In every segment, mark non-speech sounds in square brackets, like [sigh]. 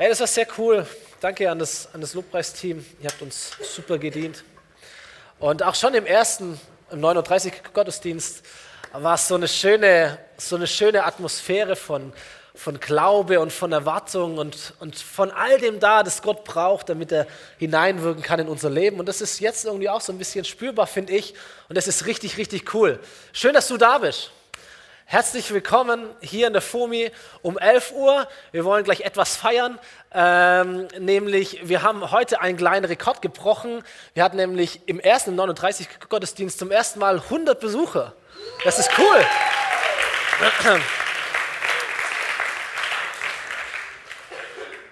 Ey, das war sehr cool. Danke an das, an das Lobpreisteam. Ihr habt uns super gedient. Und auch schon im ersten, im 39 Gottesdienst, war es so eine schöne, so eine schöne Atmosphäre von, von Glaube und von Erwartung und, und von all dem da, das Gott braucht, damit er hineinwirken kann in unser Leben. Und das ist jetzt irgendwie auch so ein bisschen spürbar, finde ich. Und das ist richtig, richtig cool. Schön, dass du da bist. Herzlich willkommen hier in der FOMI um 11 Uhr. Wir wollen gleich etwas feiern, ähm, nämlich wir haben heute einen kleinen Rekord gebrochen. Wir hatten nämlich im ersten, im 39 Gottesdienst zum ersten Mal 100 Besucher. Das ist cool.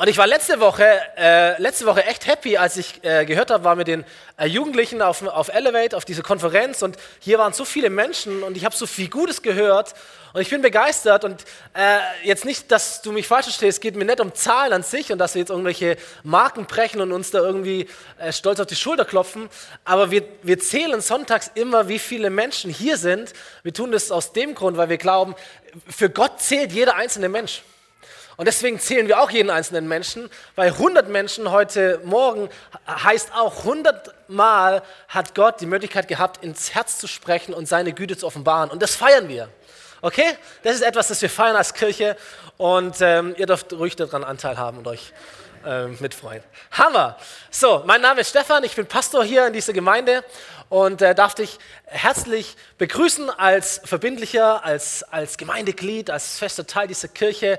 Und ich war letzte Woche, äh, letzte Woche echt happy, als ich äh, gehört habe, war mit den äh, Jugendlichen auf, auf Elevate, auf diese Konferenz. Und hier waren so viele Menschen und ich habe so viel Gutes gehört. Und ich bin begeistert. Und äh, jetzt nicht, dass du mich falsch verstehst, geht mir nicht um Zahlen an sich und dass wir jetzt irgendwelche Marken brechen und uns da irgendwie äh, stolz auf die Schulter klopfen, aber wir, wir zählen sonntags immer, wie viele Menschen hier sind. Wir tun das aus dem Grund, weil wir glauben, für Gott zählt jeder einzelne Mensch. Und deswegen zählen wir auch jeden einzelnen Menschen, weil 100 Menschen heute Morgen heißt auch 100 Mal hat Gott die Möglichkeit gehabt, ins Herz zu sprechen und seine Güte zu offenbaren. Und das feiern wir. Okay? Das ist etwas, das wir feiern als Kirche und ähm, ihr dürft ruhig daran Anteil haben und euch ähm, mitfreuen. Hammer! So, mein Name ist Stefan, ich bin Pastor hier in dieser Gemeinde und äh, darf dich herzlich begrüßen als Verbindlicher, als, als Gemeindeglied, als fester Teil dieser Kirche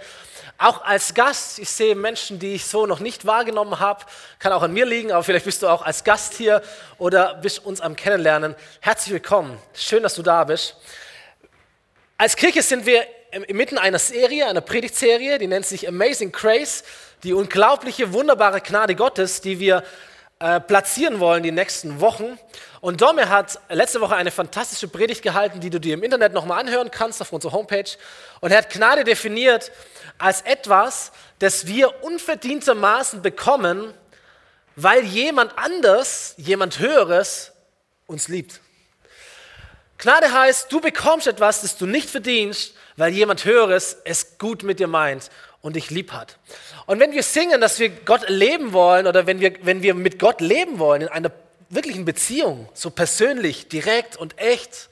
auch als Gast, ich sehe Menschen, die ich so noch nicht wahrgenommen habe, kann auch an mir liegen, aber vielleicht bist du auch als Gast hier oder bist uns am Kennenlernen. Herzlich willkommen, schön, dass du da bist. Als Kirche sind wir inmitten einer Serie, einer Predigtserie, die nennt sich Amazing Grace, die unglaubliche, wunderbare Gnade Gottes, die wir äh, platzieren wollen die nächsten Wochen. Und Domme hat letzte Woche eine fantastische Predigt gehalten, die du dir im Internet nochmal anhören kannst auf unserer Homepage. Und er hat Gnade definiert als etwas, das wir unverdientermaßen bekommen, weil jemand anders, jemand Höheres uns liebt. Gnade heißt, du bekommst etwas, das du nicht verdienst, weil jemand Höheres es gut mit dir meint und dich lieb hat. Und wenn wir singen, dass wir Gott leben wollen oder wenn wir, wenn wir mit Gott leben wollen in einer wirklichen Beziehung, so persönlich, direkt und echt,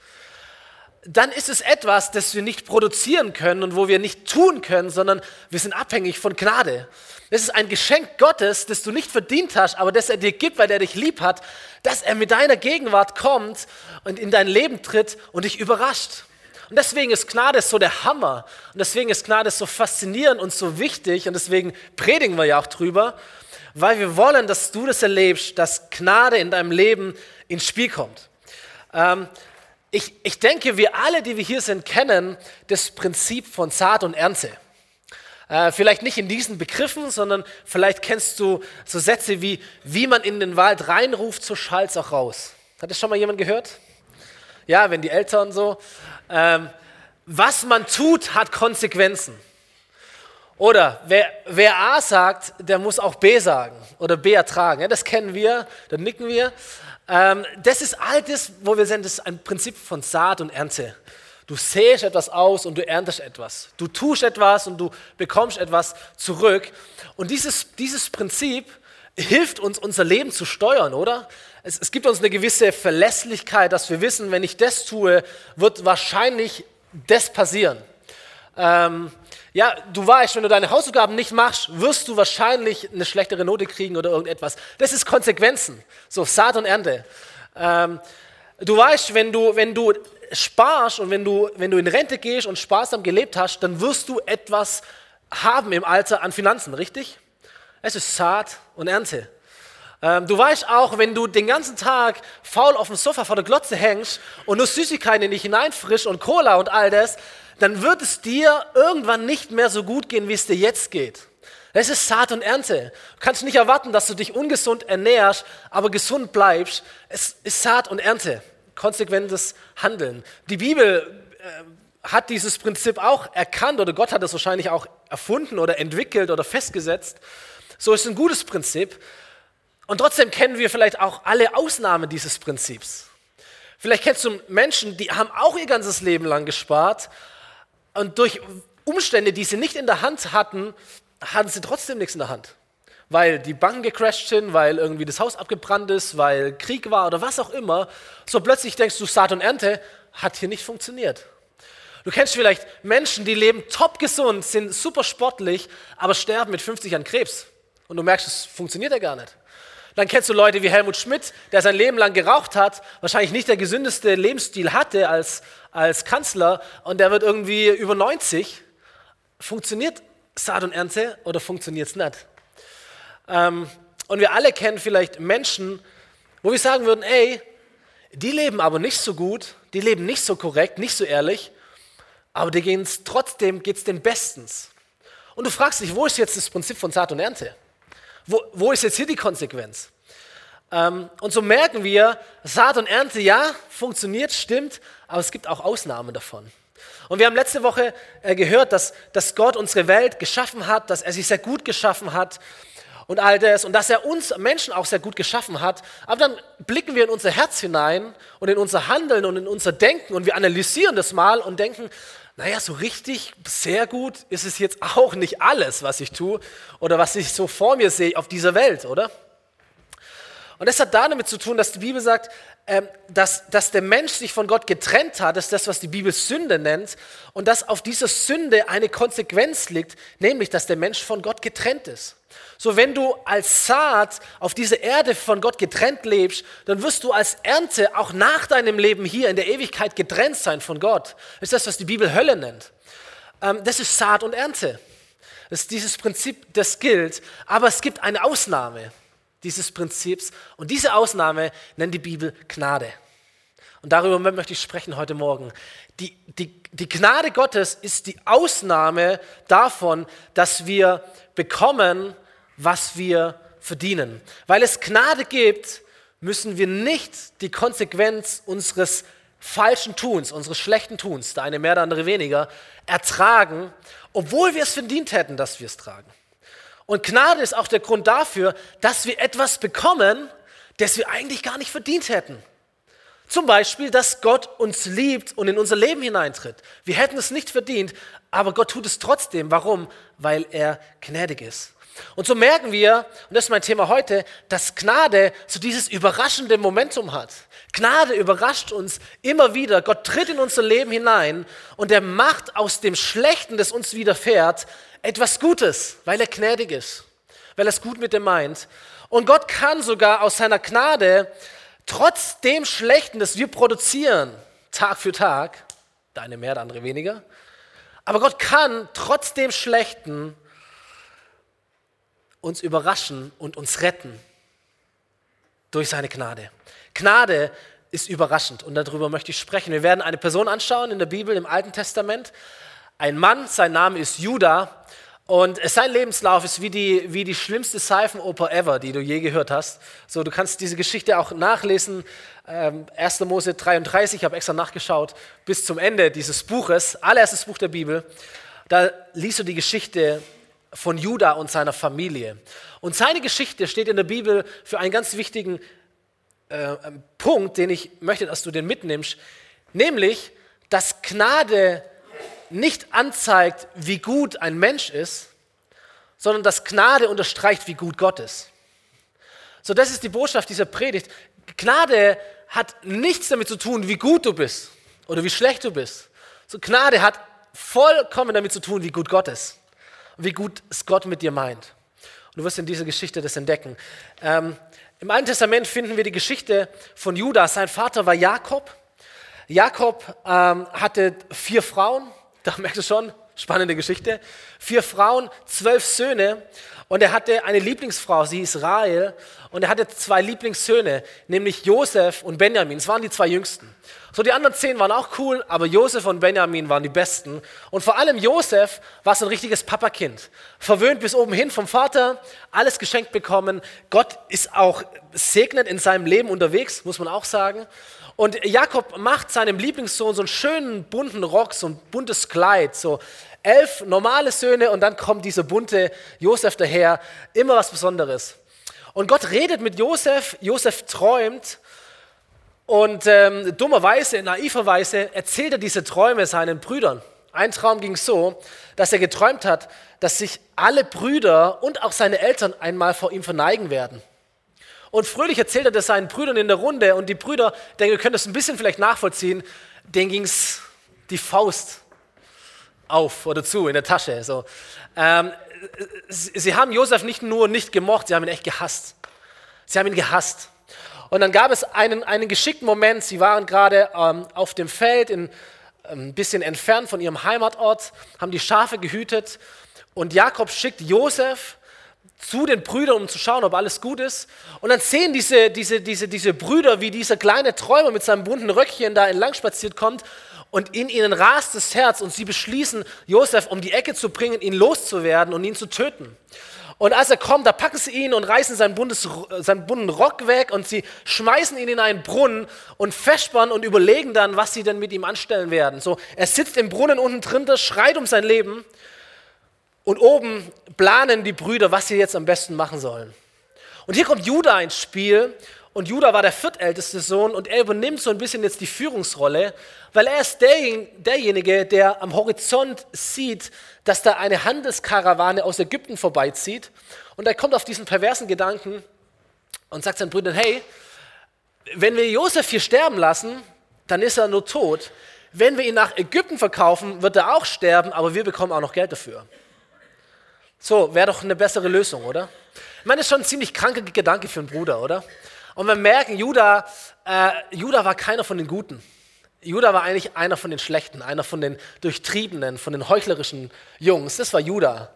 dann ist es etwas, das wir nicht produzieren können und wo wir nicht tun können, sondern wir sind abhängig von Gnade. Es ist ein Geschenk Gottes, das du nicht verdient hast, aber das er dir gibt, weil er dich lieb hat, dass er mit deiner Gegenwart kommt und in dein Leben tritt und dich überrascht. Und deswegen ist Gnade so der Hammer. Und deswegen ist Gnade so faszinierend und so wichtig. Und deswegen predigen wir ja auch drüber, weil wir wollen, dass du das erlebst, dass Gnade in deinem Leben ins Spiel kommt. Ähm, ich, ich denke, wir alle, die wir hier sind, kennen das Prinzip von Saat und Ernte. Äh, vielleicht nicht in diesen Begriffen, sondern vielleicht kennst du so Sätze wie, wie man in den Wald reinruft, so schallt auch raus. Hat das schon mal jemand gehört? Ja, wenn die Eltern so. Ähm, was man tut, hat Konsequenzen. Oder wer, wer A sagt, der muss auch B sagen oder B ertragen. Ja, das kennen wir, da nicken wir. Ähm, das ist all das, wo wir sind, das ist ein Prinzip von Saat und Ernte. Du säst etwas aus und du erntest etwas. Du tust etwas und du bekommst etwas zurück. Und dieses, dieses Prinzip hilft uns, unser Leben zu steuern, oder? Es, es gibt uns eine gewisse Verlässlichkeit, dass wir wissen, wenn ich das tue, wird wahrscheinlich das passieren. Ähm, ja, du weißt, wenn du deine Hausaufgaben nicht machst, wirst du wahrscheinlich eine schlechtere Note kriegen oder irgendetwas. Das ist Konsequenzen. So Saat und Ernte. Ähm, du weißt, wenn du, wenn du sparst und wenn du, wenn du in Rente gehst und sparsam gelebt hast, dann wirst du etwas haben im Alter an Finanzen, richtig? Es ist Saat und Ernte. Ähm, du weißt auch, wenn du den ganzen Tag faul auf dem Sofa vor der Glotze hängst und nur Süßigkeiten in dich hineinfrischst und Cola und all das, dann wird es dir irgendwann nicht mehr so gut gehen, wie es dir jetzt geht. Es ist Saat und Ernte. Du kannst nicht erwarten, dass du dich ungesund ernährst, aber gesund bleibst. Es ist Saat und Ernte. Konsequentes Handeln. Die Bibel äh, hat dieses Prinzip auch erkannt oder Gott hat es wahrscheinlich auch erfunden oder entwickelt oder festgesetzt. So ist ein gutes Prinzip. Und trotzdem kennen wir vielleicht auch alle Ausnahmen dieses Prinzips. Vielleicht kennst du Menschen, die haben auch ihr ganzes Leben lang gespart und durch Umstände, die sie nicht in der Hand hatten, hatten sie trotzdem nichts in der Hand. Weil die Banken gecrashed sind, weil irgendwie das Haus abgebrannt ist, weil Krieg war oder was auch immer. So plötzlich denkst du, Saat und Ernte hat hier nicht funktioniert. Du kennst vielleicht Menschen, die leben top gesund, sind super sportlich, aber sterben mit 50 an Krebs. Und du merkst, es funktioniert ja gar nicht. Dann kennst du Leute wie Helmut Schmidt, der sein Leben lang geraucht hat, wahrscheinlich nicht der gesündeste Lebensstil hatte als, als Kanzler und der wird irgendwie über 90. Funktioniert Saat und Ernte oder funktioniert es nicht? Ähm, und wir alle kennen vielleicht Menschen, wo wir sagen würden, ey, die leben aber nicht so gut, die leben nicht so korrekt, nicht so ehrlich, aber die gehen's, trotzdem geht es denen bestens. Und du fragst dich, wo ist jetzt das Prinzip von Saat und Ernte? Wo, wo ist jetzt hier die Konsequenz? Ähm, und so merken wir, Saat und Ernte, ja, funktioniert, stimmt, aber es gibt auch Ausnahmen davon. Und wir haben letzte Woche äh, gehört, dass, dass Gott unsere Welt geschaffen hat, dass er sie sehr gut geschaffen hat und all das und dass er uns Menschen auch sehr gut geschaffen hat. Aber dann blicken wir in unser Herz hinein und in unser Handeln und in unser Denken und wir analysieren das mal und denken, naja, so richtig sehr gut ist es jetzt auch nicht alles, was ich tue oder was ich so vor mir sehe auf dieser Welt, oder? Und das hat damit zu tun, dass die Bibel sagt, ähm, dass, dass der Mensch sich von Gott getrennt hat, das ist das, was die Bibel Sünde nennt, und dass auf dieser Sünde eine Konsequenz liegt, nämlich, dass der Mensch von Gott getrennt ist. So, wenn du als Saat auf dieser Erde von Gott getrennt lebst, dann wirst du als Ernte auch nach deinem Leben hier in der Ewigkeit getrennt sein von Gott. Das ist das, was die Bibel Hölle nennt. Ähm, das ist Saat und Ernte. Das ist dieses Prinzip, das gilt. Aber es gibt eine Ausnahme dieses Prinzips. Und diese Ausnahme nennt die Bibel Gnade. Und darüber möchte ich sprechen heute Morgen. Die, die, die Gnade Gottes ist die Ausnahme davon, dass wir bekommen, was wir verdienen. Weil es Gnade gibt, müssen wir nicht die Konsequenz unseres falschen Tuns, unseres schlechten Tuns, der eine mehr, der andere weniger, ertragen, obwohl wir es verdient hätten, dass wir es tragen. Und Gnade ist auch der Grund dafür, dass wir etwas bekommen, das wir eigentlich gar nicht verdient hätten. Zum Beispiel, dass Gott uns liebt und in unser Leben hineintritt. Wir hätten es nicht verdient, aber Gott tut es trotzdem. Warum? Weil er gnädig ist. Und so merken wir, und das ist mein Thema heute, dass Gnade so dieses überraschende Momentum hat. Gnade überrascht uns immer wieder. Gott tritt in unser Leben hinein und er macht aus dem Schlechten, das uns widerfährt, etwas Gutes, weil er gnädig ist, weil er es gut mit dem meint. Und Gott kann sogar aus seiner Gnade, trotz dem Schlechten, das wir produzieren, Tag für Tag, deine mehr, der andere weniger, aber Gott kann trotz dem Schlechten uns überraschen und uns retten durch seine Gnade. Gnade ist überraschend und darüber möchte ich sprechen. Wir werden eine Person anschauen in der Bibel im Alten Testament. Ein Mann, sein Name ist Judah und sein Lebenslauf ist wie die, wie die schlimmste Seifenoper ever, die du je gehört hast. So, du kannst diese Geschichte auch nachlesen. Ähm, 1. Mose 33, ich habe extra nachgeschaut, bis zum Ende dieses Buches, allererstes Buch der Bibel. Da liest du die Geschichte von Judah und seiner Familie. Und seine Geschichte steht in der Bibel für einen ganz wichtigen äh, Punkt, den ich möchte, dass du den mitnimmst, nämlich, dass Gnade nicht anzeigt, wie gut ein Mensch ist, sondern dass Gnade unterstreicht, wie gut Gott ist. So, das ist die Botschaft dieser Predigt. Gnade hat nichts damit zu tun, wie gut du bist oder wie schlecht du bist. So, Gnade hat vollkommen damit zu tun, wie gut Gott ist wie gut es Gott mit dir meint. Und du wirst in dieser Geschichte das entdecken. Ähm, Im Alten Testament finden wir die Geschichte von Judas. Sein Vater war Jakob. Jakob ähm, hatte vier Frauen. Da merkst du schon, spannende Geschichte. Vier Frauen, zwölf Söhne. Und er hatte eine Lieblingsfrau, sie ist Rahel. Und er hatte zwei Lieblingssöhne, nämlich Josef und Benjamin. Es waren die zwei jüngsten. So, die anderen zehn waren auch cool, aber Josef und Benjamin waren die besten. Und vor allem Josef war so ein richtiges Papakind. Verwöhnt bis oben hin vom Vater, alles geschenkt bekommen. Gott ist auch segnet in seinem Leben unterwegs, muss man auch sagen. Und Jakob macht seinem Lieblingssohn so einen schönen bunten Rock, so ein buntes Kleid, so elf normale Söhne und dann kommt dieser bunte Josef daher. Immer was Besonderes. Und Gott redet mit Josef, Josef träumt und ähm, dummerweise, naiverweise erzählt er diese Träume seinen Brüdern, Ein Traum ging so, dass er geträumt hat, dass sich alle Brüder und auch seine Eltern einmal vor ihm verneigen werden. Und fröhlich erzählt er das seinen Brüdern in der Runde und die Brüder, denke, ihr könnt das ein bisschen vielleicht nachvollziehen, denen ging es die Faust auf oder zu in der Tasche. So. Ähm, sie haben Josef nicht nur nicht gemocht, sie haben ihn echt gehasst. Sie haben ihn gehasst. Und dann gab es einen, einen geschickten Moment, sie waren gerade ähm, auf dem Feld, in, ähm, ein bisschen entfernt von ihrem Heimatort, haben die Schafe gehütet und Jakob schickt Josef zu den Brüdern, um zu schauen, ob alles gut ist. Und dann sehen diese, diese, diese, diese Brüder, wie dieser kleine Träumer mit seinem bunten Röckchen da entlang spaziert kommt und in ihnen rast das Herz und sie beschließen, Josef um die Ecke zu bringen, ihn loszuwerden und ihn zu töten. Und als er kommt, da packen sie ihn und reißen seinen, buntes, seinen bunten Rock weg und sie schmeißen ihn in einen Brunnen und festspannen und überlegen dann, was sie denn mit ihm anstellen werden. So, er sitzt im Brunnen unten drin, schreit um sein Leben und oben planen die Brüder, was sie jetzt am besten machen sollen. Und hier kommt Judah ins Spiel und Judah war der viertälteste Sohn und er übernimmt so ein bisschen jetzt die Führungsrolle, weil er ist der, derjenige, der am Horizont sieht, dass da eine Handelskarawane aus Ägypten vorbeizieht. Und er kommt auf diesen perversen Gedanken und sagt seinen Brüdern, hey, wenn wir Josef hier sterben lassen, dann ist er nur tot. Wenn wir ihn nach Ägypten verkaufen, wird er auch sterben, aber wir bekommen auch noch Geld dafür. So, wäre doch eine bessere Lösung, oder? Ich meine, das ist schon ein ziemlich kranker Gedanke für einen Bruder, oder? Und wir merken, Judah, äh, Judah war keiner von den Guten. Judah war eigentlich einer von den Schlechten, einer von den Durchtriebenen, von den heuchlerischen Jungs. Das war Judah.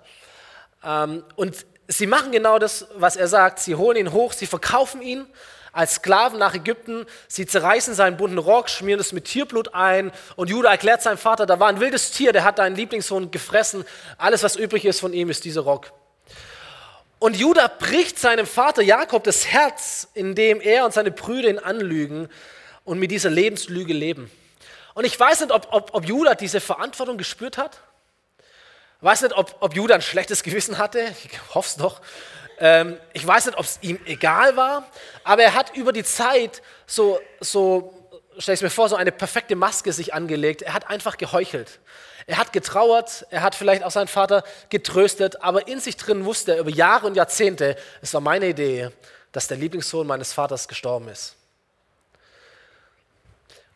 Ähm, und sie machen genau das, was er sagt. Sie holen ihn hoch, sie verkaufen ihn als Sklaven nach Ägypten. Sie zerreißen seinen bunten Rock, schmieren es mit Tierblut ein. Und Judah erklärt seinem Vater, da war ein wildes Tier, der hat deinen Lieblingssohn gefressen. Alles, was übrig ist von ihm, ist dieser Rock. Und Judah bricht seinem Vater Jakob das Herz, indem er und seine Brüder ihn anlügen und mit dieser Lebenslüge leben. Und ich weiß nicht, ob, ob, ob Judah diese Verantwortung gespürt hat. Ich weiß nicht, ob, ob Judah ein schlechtes Gewissen hatte. Ich hoffe es doch. Ähm, ich weiß nicht, ob es ihm egal war. Aber er hat über die Zeit so, so stell ich mir vor, so eine perfekte Maske sich angelegt. Er hat einfach geheuchelt. Er hat getrauert, er hat vielleicht auch seinen Vater getröstet, aber in sich drin wusste er über Jahre und Jahrzehnte, es war meine Idee, dass der Lieblingssohn meines Vaters gestorben ist.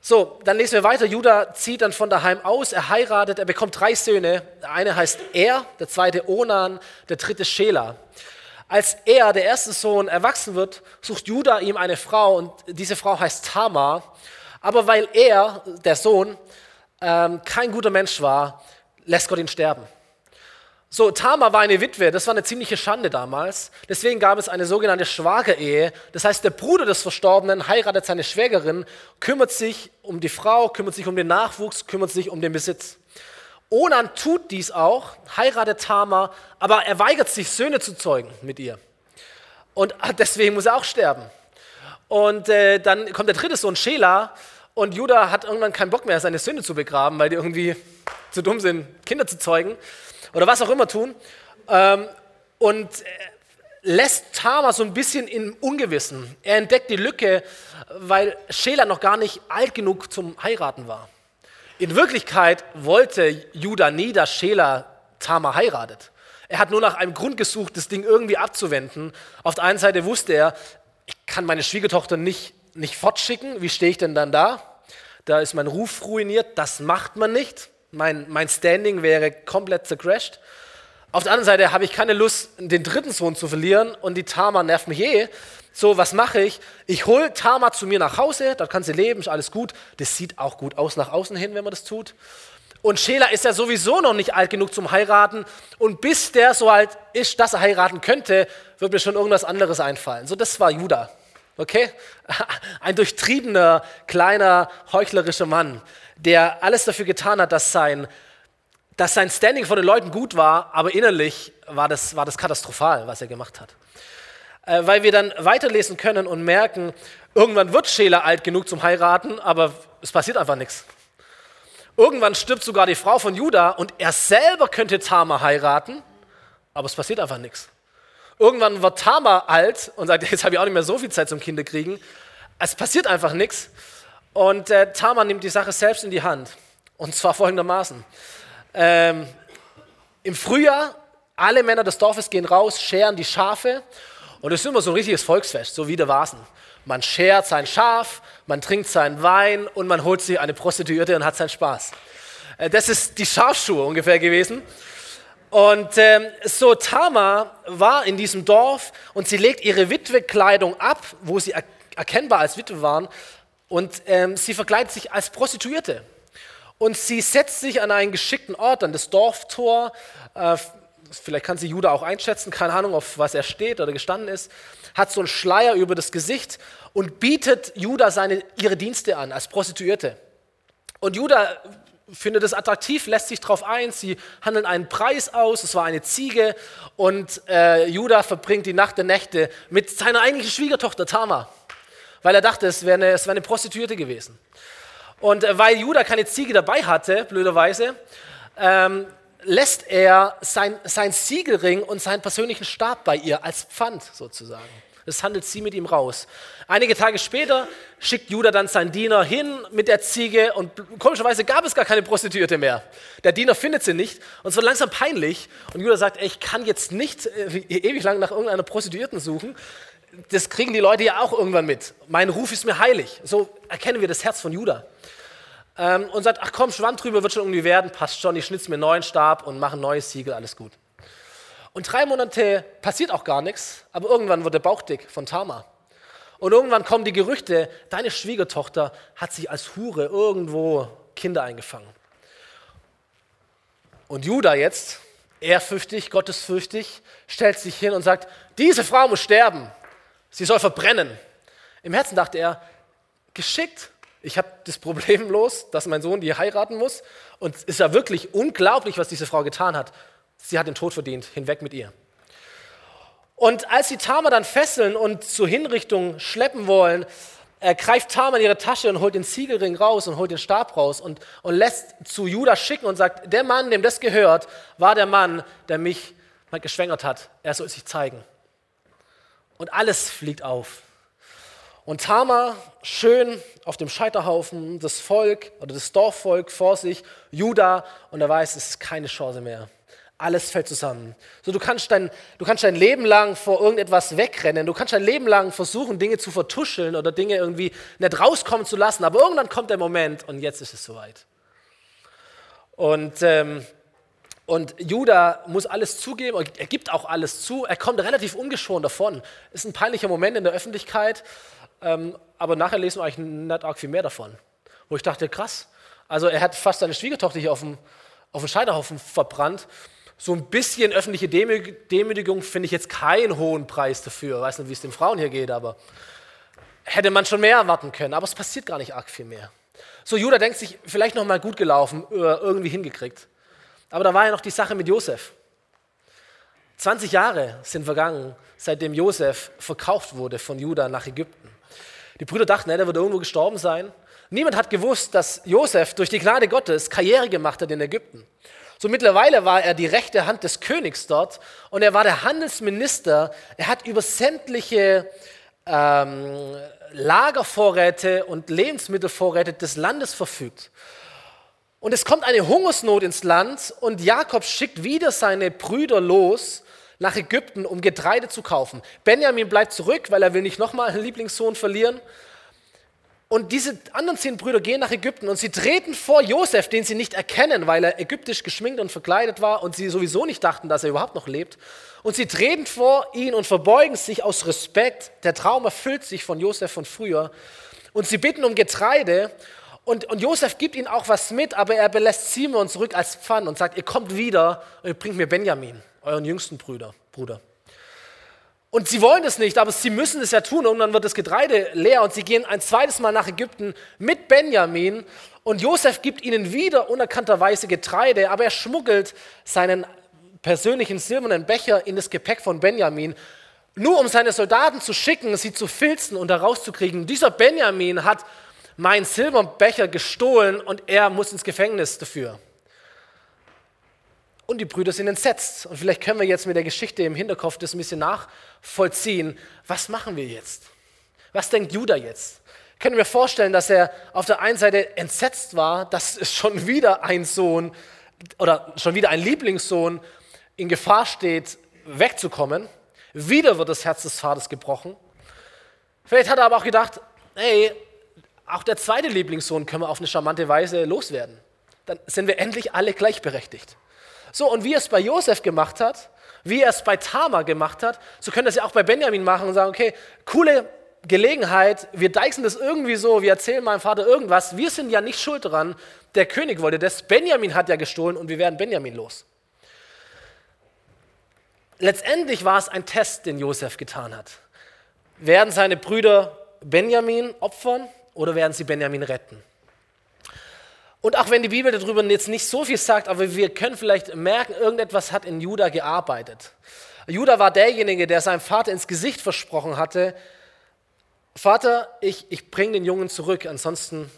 So, dann lesen wir weiter. Judah zieht dann von daheim aus, er heiratet, er bekommt drei Söhne. Der eine heißt Er, der zweite Onan, der dritte Schela. Als er, der erste Sohn, erwachsen wird, sucht Judah ihm eine Frau und diese Frau heißt Tamar. Aber weil er, der Sohn, ähm, kein guter Mensch war, lässt Gott ihn sterben. So, Tamar war eine Witwe, das war eine ziemliche Schande damals. Deswegen gab es eine sogenannte Schwagerehe. Das heißt, der Bruder des Verstorbenen heiratet seine Schwägerin, kümmert sich um die Frau, kümmert sich um den Nachwuchs, kümmert sich um den Besitz. Onan tut dies auch, heiratet Tamar, aber er weigert sich, Söhne zu zeugen mit ihr. Und [laughs] deswegen muss er auch sterben. Und äh, dann kommt der dritte Sohn, Schela, und Judah hat irgendwann keinen Bock mehr, seine Söhne zu begraben, weil die irgendwie zu dumm sind, Kinder zu zeugen oder was auch immer tun. Ähm, und lässt Tamar so ein bisschen im Ungewissen. Er entdeckt die Lücke, weil Schela noch gar nicht alt genug zum Heiraten war. In Wirklichkeit wollte Judah nie, dass Schela Tamar heiratet. Er hat nur nach einem Grund gesucht, das Ding irgendwie abzuwenden. Auf der einen Seite wusste er, ich kann meine Schwiegertochter nicht nicht fortschicken, wie stehe ich denn dann da? Da ist mein Ruf ruiniert, das macht man nicht. Mein, mein Standing wäre komplett zercrashed. Auf der anderen Seite habe ich keine Lust, den dritten Sohn zu verlieren und die Tama nervt mich eh. So, was mache ich? Ich hole Tama zu mir nach Hause, dort kann sie leben, ist alles gut. Das sieht auch gut aus nach außen hin, wenn man das tut. Und Schela ist ja sowieso noch nicht alt genug zum Heiraten. Und bis der so alt ist, dass er heiraten könnte, wird mir schon irgendwas anderes einfallen. So, das war Judah. Okay? [laughs] Ein durchtriebener, kleiner, heuchlerischer Mann, der alles dafür getan hat, dass sein, dass sein Standing vor den Leuten gut war, aber innerlich war das, war das katastrophal, was er gemacht hat. Äh, weil wir dann weiterlesen können und merken, irgendwann wird Schela alt genug zum Heiraten, aber es passiert einfach nichts. Irgendwann stirbt sogar die Frau von Judah und er selber könnte Tamar heiraten, aber es passiert einfach nichts. Irgendwann wird Tama alt und sagt, [laughs] jetzt habe ich auch nicht mehr so viel Zeit zum Kinderkriegen. Es passiert einfach nichts. Und äh, Tama nimmt die Sache selbst in die Hand. Und zwar folgendermaßen. Ähm, Im Frühjahr, alle Männer des Dorfes gehen raus, scheren die Schafe und es ist immer so ein richtiges Volksfest, so wie der Vasen. Man schert sein Schaf, man trinkt seinen Wein und man holt sich eine Prostituierte und hat seinen Spaß. Äh, das ist die Schafschuhe ungefähr gewesen. Und ähm, so Tama war in diesem Dorf und sie legt ihre Witwekleidung ab, wo sie er erkennbar als Witwe waren, und ähm, sie verkleidet sich als Prostituierte. Und sie setzt sich an einen geschickten Ort, an das Dorftor. Äh, vielleicht kann sie Judah auch einschätzen, keine Ahnung, auf was er steht oder gestanden ist. Hat so einen Schleier über das Gesicht und bietet Judah seine, ihre Dienste an als Prostituierte. Und Judah findet es attraktiv, lässt sich darauf ein, sie handeln einen Preis aus, es war eine Ziege und äh, Judah verbringt die Nacht der Nächte mit seiner eigentlichen Schwiegertochter Tamar, weil er dachte, es wäre eine, wär eine Prostituierte gewesen. Und äh, weil Judah keine Ziege dabei hatte, blöderweise, ähm, lässt er sein, sein Siegelring und seinen persönlichen Stab bei ihr als Pfand sozusagen. Das handelt sie mit ihm raus. Einige Tage später schickt Judah dann seinen Diener hin mit der Ziege und komischerweise gab es gar keine Prostituierte mehr. Der Diener findet sie nicht und es wird langsam peinlich und Judah sagt, ey, ich kann jetzt nicht äh, ewig lang nach irgendeiner Prostituierten suchen. Das kriegen die Leute ja auch irgendwann mit. Mein Ruf ist mir heilig. So erkennen wir das Herz von Judah. Ähm, und sagt, ach komm, Schwand drüber wird schon irgendwie werden, passt schon, ich schnitze mir einen neuen Stab und mache ein neues Siegel, alles gut. Und drei Monate passiert auch gar nichts, aber irgendwann wird der Bauch dick von Tama. Und irgendwann kommen die Gerüchte, deine Schwiegertochter hat sich als Hure irgendwo Kinder eingefangen. Und Judah jetzt, ehrfürchtig, gottesfürchtig, stellt sich hin und sagt, diese Frau muss sterben, sie soll verbrennen. Im Herzen dachte er, geschickt, ich habe das Problem los, dass mein Sohn die heiraten muss. Und es ist ja wirklich unglaublich, was diese Frau getan hat. Sie hat den Tod verdient, hinweg mit ihr. Und als sie Tama dann fesseln und zur Hinrichtung schleppen wollen, äh, greift Tama in ihre Tasche und holt den Ziegelring raus und holt den Stab raus und, und lässt zu Judas schicken und sagt, der Mann, dem das gehört, war der Mann, der mich mal geschwängert hat. Er soll sich zeigen. Und alles fliegt auf. Und Tama schön auf dem Scheiterhaufen, das Volk oder das Dorfvolk vor sich, Judah, und er weiß, es ist keine Chance mehr. Alles fällt zusammen. So, du, kannst dein, du kannst dein Leben lang vor irgendetwas wegrennen. Du kannst dein Leben lang versuchen, Dinge zu vertuscheln oder Dinge irgendwie nicht rauskommen zu lassen. Aber irgendwann kommt der Moment und jetzt ist es soweit. Und, ähm, und Judah muss alles zugeben. Er gibt auch alles zu. Er kommt relativ ungeschoren davon. Ist ein peinlicher Moment in der Öffentlichkeit. Ähm, aber nachher lesen wir eigentlich nicht arg viel mehr davon. Wo ich dachte, krass. Also er hat fast seine Schwiegertochter hier auf dem, auf dem Scheiterhaufen verbrannt so ein bisschen öffentliche Demütigung finde ich jetzt keinen hohen Preis dafür. Ich weiß nicht, wie es den Frauen hier geht, aber hätte man schon mehr erwarten können. Aber es passiert gar nicht arg viel mehr. So, Judah denkt sich, vielleicht noch mal gut gelaufen, äh, irgendwie hingekriegt. Aber da war ja noch die Sache mit Josef. 20 Jahre sind vergangen, seitdem Josef verkauft wurde von Judah nach Ägypten. Die Brüder dachten, er wird irgendwo gestorben sein. Niemand hat gewusst, dass Josef durch die Gnade Gottes Karriere gemacht hat in Ägypten. So mittlerweile war er die rechte Hand des Königs dort und er war der Handelsminister. Er hat über sämtliche ähm, Lagervorräte und Lebensmittelvorräte des Landes verfügt. Und es kommt eine Hungersnot ins Land und Jakob schickt wieder seine Brüder los nach Ägypten, um Getreide zu kaufen. Benjamin bleibt zurück, weil er will nicht nochmal einen Lieblingssohn verlieren. Und diese anderen zehn Brüder gehen nach Ägypten und sie treten vor Josef, den sie nicht erkennen, weil er ägyptisch geschminkt und verkleidet war und sie sowieso nicht dachten, dass er überhaupt noch lebt. Und sie treten vor ihn und verbeugen sich aus Respekt. Der Traum erfüllt sich von Josef von früher. Und sie bitten um Getreide. Und, und Josef gibt ihnen auch was mit, aber er belässt Simon zurück als Pfann und sagt, ihr kommt wieder und ihr bringt mir Benjamin, euren jüngsten Bruder. Bruder. Und sie wollen das nicht, aber sie müssen es ja tun. Und dann wird das Getreide leer und sie gehen ein zweites Mal nach Ägypten mit Benjamin. Und Josef gibt ihnen wieder unerkannterweise Getreide, aber er schmuggelt seinen persönlichen silbernen Becher in das Gepäck von Benjamin, nur um seine Soldaten zu schicken, sie zu filzen und herauszukriegen. Dieser Benjamin hat meinen silbernen Becher gestohlen und er muss ins Gefängnis dafür. Und die Brüder sind entsetzt. Und vielleicht können wir jetzt mit der Geschichte im Hinterkopf das ein bisschen nachvollziehen. Was machen wir jetzt? Was denkt Judah jetzt? Können wir vorstellen, dass er auf der einen Seite entsetzt war, dass schon wieder ein Sohn oder schon wieder ein Lieblingssohn in Gefahr steht, wegzukommen. Wieder wird das Herz des Vaters gebrochen. Vielleicht hat er aber auch gedacht, hey, auch der zweite Lieblingssohn können wir auf eine charmante Weise loswerden. Dann sind wir endlich alle gleichberechtigt. So, und wie er es bei Josef gemacht hat, wie er es bei Tamar gemacht hat, so können das ja auch bei Benjamin machen und sagen, okay, coole Gelegenheit, wir deichsen das irgendwie so, wir erzählen meinem Vater irgendwas, wir sind ja nicht schuld daran, der König wollte das, Benjamin hat ja gestohlen und wir werden Benjamin los. Letztendlich war es ein Test, den Josef getan hat. Werden seine Brüder Benjamin opfern oder werden sie Benjamin retten? Und auch wenn die Bibel darüber jetzt nicht so viel sagt, aber wir können vielleicht merken, irgendetwas hat in Judah gearbeitet. Judah war derjenige, der seinem Vater ins Gesicht versprochen hatte, Vater, ich, ich bringe den Jungen zurück, ansonsten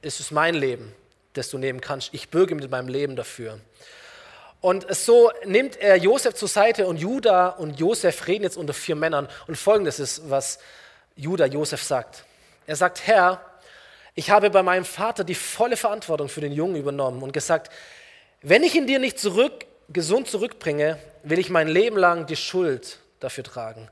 ist es mein Leben, das du nehmen kannst. Ich bürge mit meinem Leben dafür. Und so nimmt er Josef zur Seite und Judah und Josef reden jetzt unter vier Männern. Und folgendes ist, was Judah Josef sagt. Er sagt, Herr, ich habe bei meinem Vater die volle Verantwortung für den Jungen übernommen und gesagt, wenn ich ihn dir nicht zurück, gesund zurückbringe, will ich mein Leben lang die Schuld dafür tragen.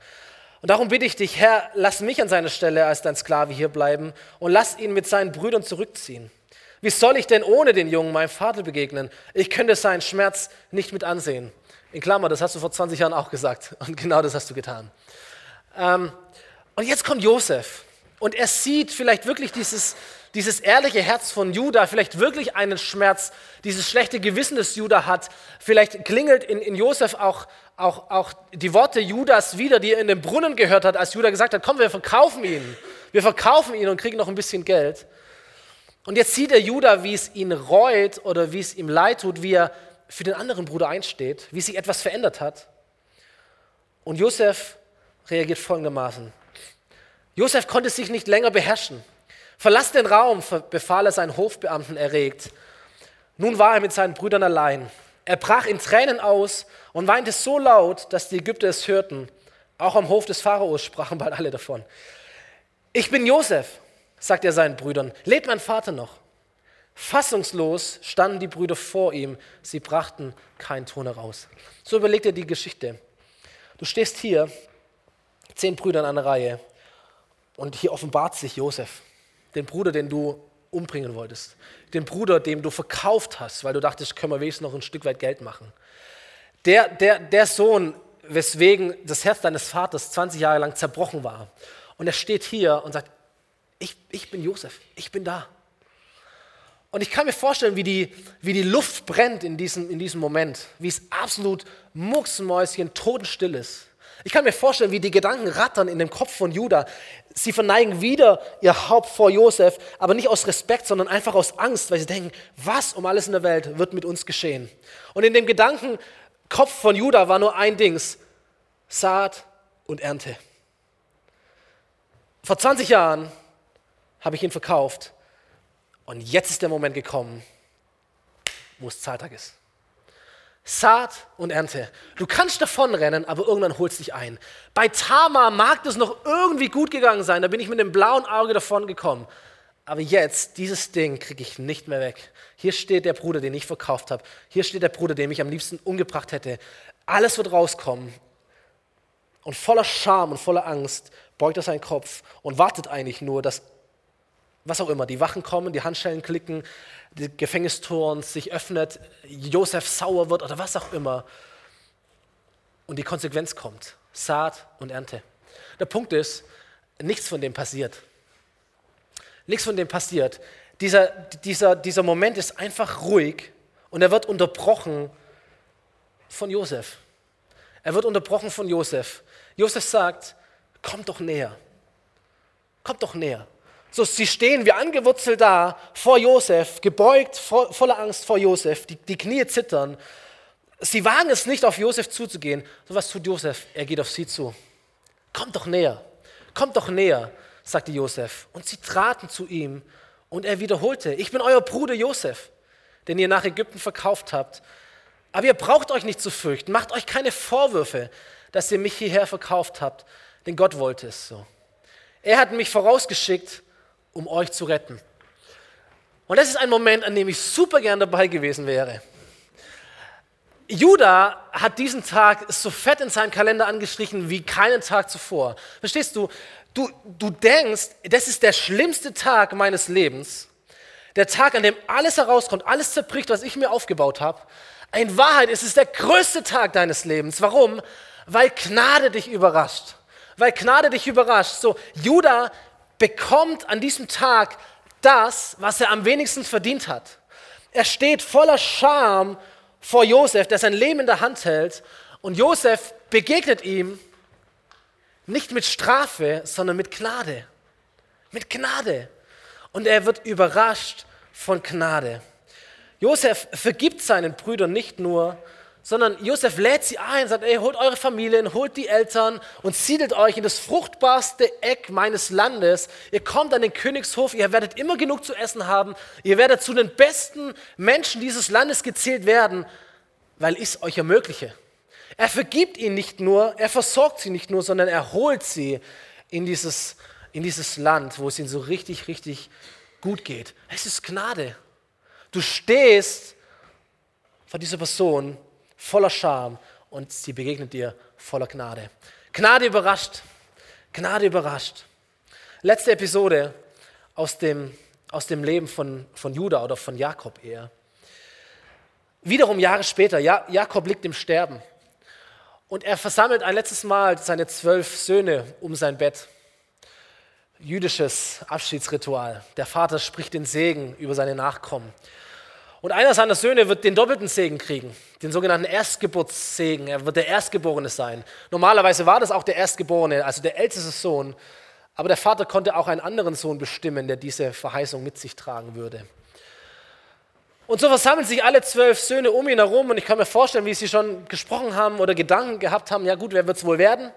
Und darum bitte ich dich, Herr, lass mich an seiner Stelle als dein Sklave hier bleiben und lass ihn mit seinen Brüdern zurückziehen. Wie soll ich denn ohne den Jungen meinem Vater begegnen? Ich könnte seinen Schmerz nicht mit ansehen. In Klammer, das hast du vor 20 Jahren auch gesagt. Und genau das hast du getan. Ähm, und jetzt kommt Josef. Und er sieht vielleicht wirklich dieses, dieses ehrliche Herz von Judah, vielleicht wirklich einen Schmerz, dieses schlechte Gewissen, das Judah hat. Vielleicht klingelt in, in Josef auch auch, auch die Worte Judas wieder, die er in den Brunnen gehört hat, als Judas gesagt hat, komm, wir verkaufen ihn. Wir verkaufen ihn und kriegen noch ein bisschen Geld. Und jetzt sieht der Judah, wie es ihn reut oder wie es ihm leid tut, wie er für den anderen Bruder einsteht, wie sich etwas verändert hat. Und Josef reagiert folgendermaßen. Josef konnte sich nicht länger beherrschen. Verlass den Raum, befahl er seinen Hofbeamten erregt. Nun war er mit seinen Brüdern allein. Er brach in Tränen aus und weinte so laut, dass die Ägypter es hörten. Auch am Hof des Pharaos sprachen bald alle davon. Ich bin Josef, sagt er seinen Brüdern. Lebt mein Vater noch? Fassungslos standen die Brüder vor ihm. Sie brachten keinen Ton heraus. So überlegt er die Geschichte. Du stehst hier, zehn Brüder in einer Reihe, und hier offenbart sich Josef, den Bruder, den du umbringen wolltest. Den Bruder, dem du verkauft hast, weil du dachtest, können wir wenigstens noch ein Stück weit Geld machen. Der, der, der Sohn, weswegen das Herz deines Vaters 20 Jahre lang zerbrochen war. Und er steht hier und sagt, ich, ich bin Josef, ich bin da. Und ich kann mir vorstellen, wie die, wie die Luft brennt in diesem, in diesem Moment, wie es absolut mucksmäuschen totenstill ist. Ich kann mir vorstellen, wie die Gedanken rattern in dem Kopf von Judah. Sie verneigen wieder ihr Haupt vor Josef, aber nicht aus Respekt, sondern einfach aus Angst, weil sie denken, was um alles in der Welt wird mit uns geschehen. Und in dem Gedankenkopf von Judah war nur ein Dings, Saat und Ernte. Vor 20 Jahren habe ich ihn verkauft und jetzt ist der Moment gekommen, wo es Zahltag ist. Saat und Ernte. Du kannst davonrennen, aber irgendwann holst dich ein. Bei Tama mag das noch irgendwie gut gegangen sein, da bin ich mit dem blauen Auge davon gekommen. Aber jetzt, dieses Ding kriege ich nicht mehr weg. Hier steht der Bruder, den ich verkauft habe. Hier steht der Bruder, den ich am liebsten umgebracht hätte. Alles wird rauskommen. Und voller Scham und voller Angst beugt er seinen Kopf und wartet eigentlich nur, dass was auch immer, die Wachen kommen, die Handschellen klicken, die Gefängnistoren sich öffnet, Josef sauer wird oder was auch immer. Und die Konsequenz kommt, Saat und Ernte. Der Punkt ist, nichts von dem passiert. Nichts von dem passiert. Dieser, dieser, dieser Moment ist einfach ruhig und er wird unterbrochen von Josef. Er wird unterbrochen von Josef. Josef sagt, kommt doch näher. Kommt doch näher. So, sie stehen wie angewurzelt da vor Josef, gebeugt, vo voller Angst vor Josef, die, die Knie zittern. Sie wagen es nicht, auf Josef zuzugehen. So was tut Josef? Er geht auf sie zu. Kommt doch näher, kommt doch näher, sagte Josef. Und sie traten zu ihm und er wiederholte, ich bin euer Bruder Josef, den ihr nach Ägypten verkauft habt. Aber ihr braucht euch nicht zu fürchten, macht euch keine Vorwürfe, dass ihr mich hierher verkauft habt, denn Gott wollte es so. Er hat mich vorausgeschickt, um euch zu retten. Und das ist ein Moment, an dem ich super gern dabei gewesen wäre. Judah hat diesen Tag so fett in seinen Kalender angestrichen wie keinen Tag zuvor. Verstehst du? Du, du denkst, das ist der schlimmste Tag meines Lebens. Der Tag, an dem alles herauskommt, alles zerbricht, was ich mir aufgebaut habe. In Wahrheit ist es der größte Tag deines Lebens. Warum? Weil Gnade dich überrascht. Weil Gnade dich überrascht. So, Judah bekommt an diesem Tag das, was er am wenigsten verdient hat. Er steht voller Scham vor Josef, der sein Leben in der Hand hält. Und Josef begegnet ihm nicht mit Strafe, sondern mit Gnade. Mit Gnade. Und er wird überrascht von Gnade. Josef vergibt seinen Brüdern nicht nur, sondern Josef lädt sie ein, sagt, ey, holt eure Familien, holt die Eltern und siedelt euch in das fruchtbarste Eck meines Landes. Ihr kommt an den Königshof, ihr werdet immer genug zu essen haben, ihr werdet zu den besten Menschen dieses Landes gezählt werden, weil ich es euch ermögliche. Er vergibt ihnen nicht nur, er versorgt sie nicht nur, sondern er holt sie in dieses, in dieses Land, wo es ihnen so richtig, richtig gut geht. Es ist Gnade. Du stehst vor dieser Person voller Scham und sie begegnet dir voller Gnade. Gnade überrascht. Gnade überrascht. Letzte Episode aus dem, aus dem Leben von, von Judah oder von Jakob eher. Wiederum Jahre später, ja, Jakob liegt im Sterben und er versammelt ein letztes Mal seine zwölf Söhne um sein Bett. Jüdisches Abschiedsritual. Der Vater spricht den Segen über seine Nachkommen. Und einer seiner Söhne wird den doppelten Segen kriegen, den sogenannten Erstgeburtssegen. Er wird der Erstgeborene sein. Normalerweise war das auch der Erstgeborene, also der älteste Sohn. Aber der Vater konnte auch einen anderen Sohn bestimmen, der diese Verheißung mit sich tragen würde. Und so versammeln sich alle zwölf Söhne um ihn herum und ich kann mir vorstellen, wie sie schon gesprochen haben oder Gedanken gehabt haben, ja gut, wer wird es wohl werden?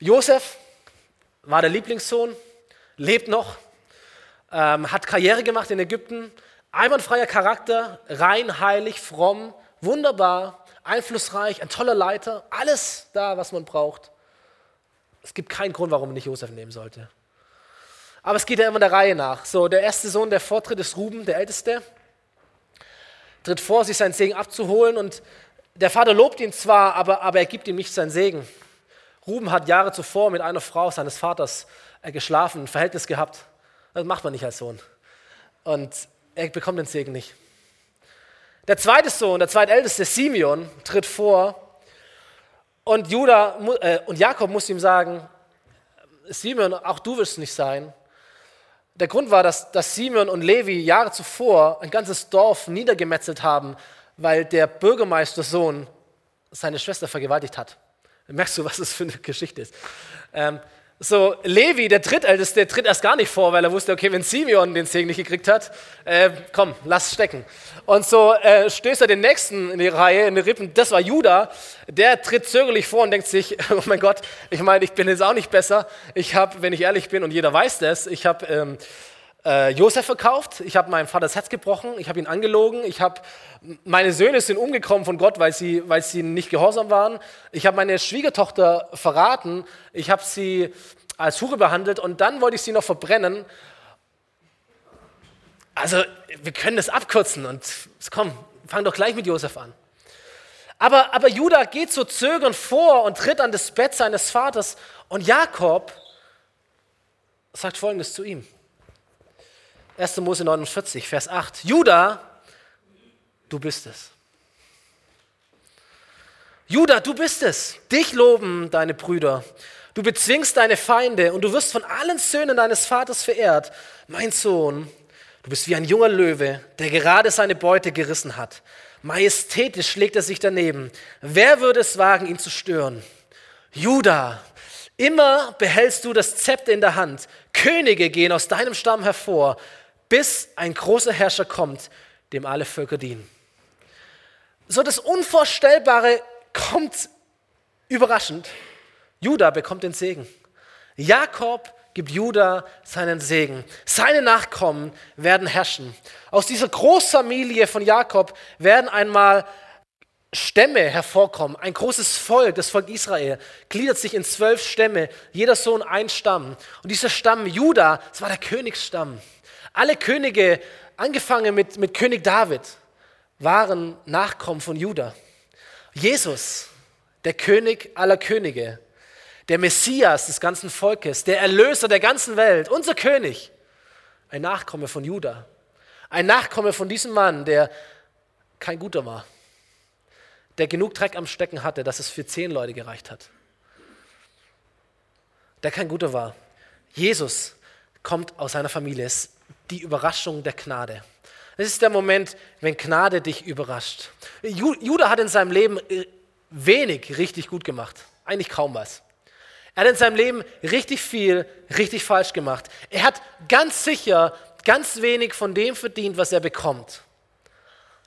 Josef war der Lieblingssohn, lebt noch, ähm, hat Karriere gemacht in Ägypten, Einwandfreier Charakter, rein, heilig, fromm, wunderbar, einflussreich, ein toller Leiter, alles da, was man braucht. Es gibt keinen Grund, warum man nicht Josef nehmen sollte. Aber es geht ja immer der Reihe nach. So, der erste Sohn, der vortritt, ist Ruben, der Älteste. Tritt vor, sich seinen Segen abzuholen und der Vater lobt ihn zwar, aber, aber er gibt ihm nicht seinen Segen. Ruben hat Jahre zuvor mit einer Frau seines Vaters äh, geschlafen, ein Verhältnis gehabt. Das macht man nicht als Sohn. Und er bekommt den Segen nicht. Der zweite Sohn, der zweitälteste Simeon, tritt vor und, Judah, äh, und Jakob muss ihm sagen, Simeon, auch du wirst nicht sein. Der Grund war, dass, dass Simeon und Levi Jahre zuvor ein ganzes Dorf niedergemetzelt haben, weil der Bürgermeistersohn seine Schwester vergewaltigt hat. Merkst du, was das für eine Geschichte ist? Ähm, so, Levi, der Drittälteste, tritt erst gar nicht vor, weil er wusste, okay, wenn Simeon den Segen nicht gekriegt hat, äh, komm, lass stecken. Und so äh, stößt er den Nächsten in die Reihe, in die Rippen, das war Judah, der tritt zögerlich vor und denkt sich, [laughs] oh mein Gott, ich meine, ich bin jetzt auch nicht besser. Ich habe, wenn ich ehrlich bin, und jeder weiß das, ich habe ähm, äh, Josef verkauft, ich habe meinem Vater das Herz gebrochen, ich habe ihn angelogen, ich habe meine Söhne sind umgekommen von Gott, weil sie, weil sie nicht gehorsam waren. Ich habe meine Schwiegertochter verraten, ich habe sie als Hure behandelt und dann wollte ich sie noch verbrennen. Also wir können das abkürzen und komm, fang doch gleich mit Josef an. Aber, aber Judah geht so zögernd vor und tritt an das Bett seines Vaters und Jakob sagt folgendes zu ihm. 1. Mose 49, Vers 8. Judah, du bist es. Judah, du bist es. Dich loben deine Brüder. Du bezwingst deine Feinde und du wirst von allen Söhnen deines Vaters verehrt. Mein Sohn, du bist wie ein junger Löwe, der gerade seine Beute gerissen hat. Majestätisch schlägt er sich daneben. Wer würde es wagen, ihn zu stören? Judah, immer behältst du das Zepter in der Hand. Könige gehen aus deinem Stamm hervor bis ein großer Herrscher kommt, dem alle Völker dienen. So das Unvorstellbare kommt überraschend. Judah bekommt den Segen. Jakob gibt Judah seinen Segen. Seine Nachkommen werden herrschen. Aus dieser Großfamilie von Jakob werden einmal Stämme hervorkommen. Ein großes Volk, das Volk Israel, gliedert sich in zwölf Stämme, jeder Sohn ein Stamm. Und dieser Stamm Judah, das war der Königsstamm. Alle Könige, angefangen mit, mit König David, waren Nachkommen von Juda. Jesus, der König aller Könige, der Messias des ganzen Volkes, der Erlöser der ganzen Welt, unser König, ein Nachkomme von Juda. Ein Nachkomme von diesem Mann, der kein guter war, der genug Dreck am Stecken hatte, dass es für zehn Leute gereicht hat. Der kein guter war. Jesus kommt aus seiner Familie. Ist die Überraschung der Gnade. Es ist der Moment, wenn Gnade dich überrascht. Judah hat in seinem Leben äh, wenig richtig gut gemacht. Eigentlich kaum was. Er hat in seinem Leben richtig viel, richtig falsch gemacht. Er hat ganz sicher ganz wenig von dem verdient, was er bekommt.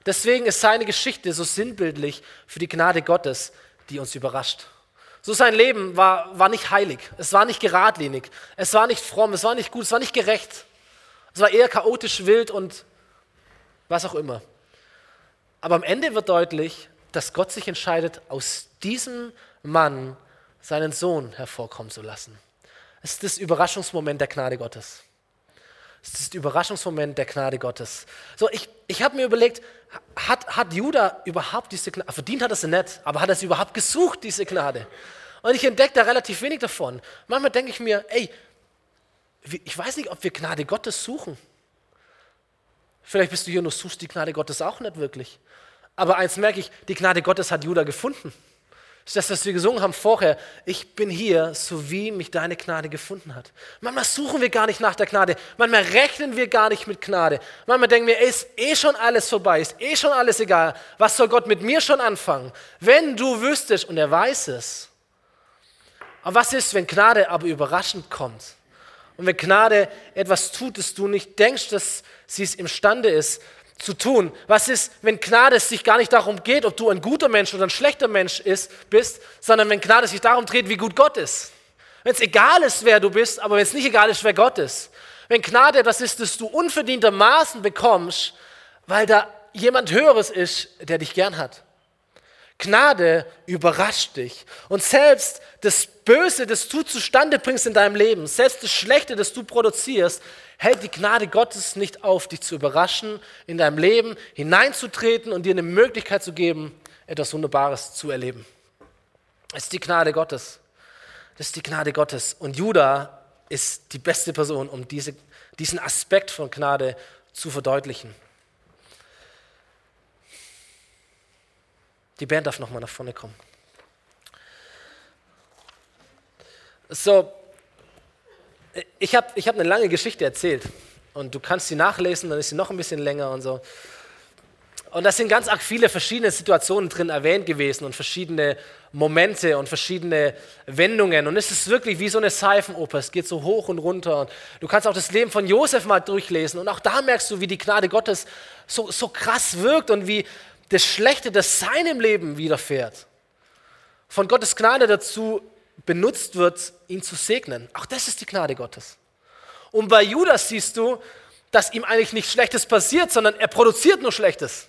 Deswegen ist seine Geschichte so sinnbildlich für die Gnade Gottes, die uns überrascht. So sein Leben war, war nicht heilig, es war nicht geradlinig, es war nicht fromm, es war nicht gut, es war nicht gerecht. Es war eher chaotisch, wild und was auch immer. Aber am Ende wird deutlich, dass Gott sich entscheidet, aus diesem Mann seinen Sohn hervorkommen zu lassen. Es ist das Überraschungsmoment der Gnade Gottes. Es ist das Überraschungsmoment der Gnade Gottes. So, ich, ich habe mir überlegt, hat, hat Judah überhaupt diese Gnade, verdient hat er sie nicht, aber hat er sie überhaupt gesucht, diese Gnade? Und ich entdecke da relativ wenig davon. Manchmal denke ich mir, ey, ich weiß nicht, ob wir Gnade Gottes suchen. Vielleicht bist du hier und suchst die Gnade Gottes auch nicht wirklich. Aber eins merke ich, die Gnade Gottes hat Judah gefunden. Das ist das, was wir gesungen haben vorher. Ich bin hier, so wie mich deine Gnade gefunden hat. Manchmal suchen wir gar nicht nach der Gnade. Manchmal rechnen wir gar nicht mit Gnade. Manchmal denken wir, ist eh schon alles vorbei, ist eh schon alles egal. Was soll Gott mit mir schon anfangen? Wenn du wüsstest, und er weiß es. Aber was ist, wenn Gnade aber überraschend kommt? Und wenn Gnade etwas tut, das du nicht denkst, dass sie es imstande ist, zu tun? Was ist, wenn Gnade sich gar nicht darum geht, ob du ein guter Mensch oder ein schlechter Mensch ist, bist, sondern wenn Gnade sich darum dreht, wie gut Gott ist? Wenn es egal ist, wer du bist, aber wenn es nicht egal ist, wer Gott ist. Wenn Gnade etwas ist, das du unverdientermaßen bekommst, weil da jemand Höheres ist, der dich gern hat. Gnade überrascht dich. Und selbst das Böse, das du zustande bringst in deinem Leben, selbst das Schlechte, das du produzierst, hält die Gnade Gottes nicht auf, dich zu überraschen, in deinem Leben hineinzutreten und dir eine Möglichkeit zu geben, etwas Wunderbares zu erleben. Es ist die Gnade Gottes. Das ist die Gnade Gottes. Und Judah ist die beste Person, um diese, diesen Aspekt von Gnade zu verdeutlichen. Die Band darf nochmal nach vorne kommen. So, ich habe ich hab eine lange Geschichte erzählt und du kannst sie nachlesen, dann ist sie noch ein bisschen länger und so. Und da sind ganz arg viele verschiedene Situationen drin erwähnt gewesen und verschiedene Momente und verschiedene Wendungen. Und es ist wirklich wie so eine Seifenoper. Es geht so hoch und runter. Und du kannst auch das Leben von Josef mal durchlesen. Und auch da merkst du, wie die Gnade Gottes so, so krass wirkt und wie das Schlechte, das seinem Leben widerfährt, von Gottes Gnade dazu benutzt wird, ihn zu segnen. Auch das ist die Gnade Gottes. Und bei Judas siehst du, dass ihm eigentlich nichts Schlechtes passiert, sondern er produziert nur Schlechtes.